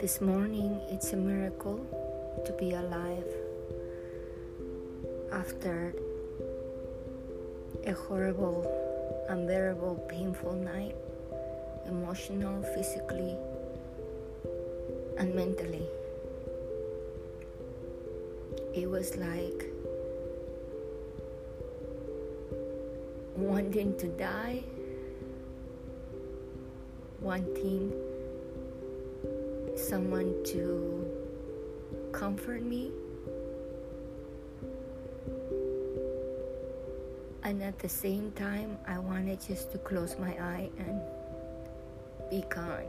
This morning, it's a miracle to be alive after a horrible, unbearable, painful night, emotional, physically, and mentally. It was like wanting to die, wanting someone to comfort me. And at the same time, I wanted just to close my eye and be gone.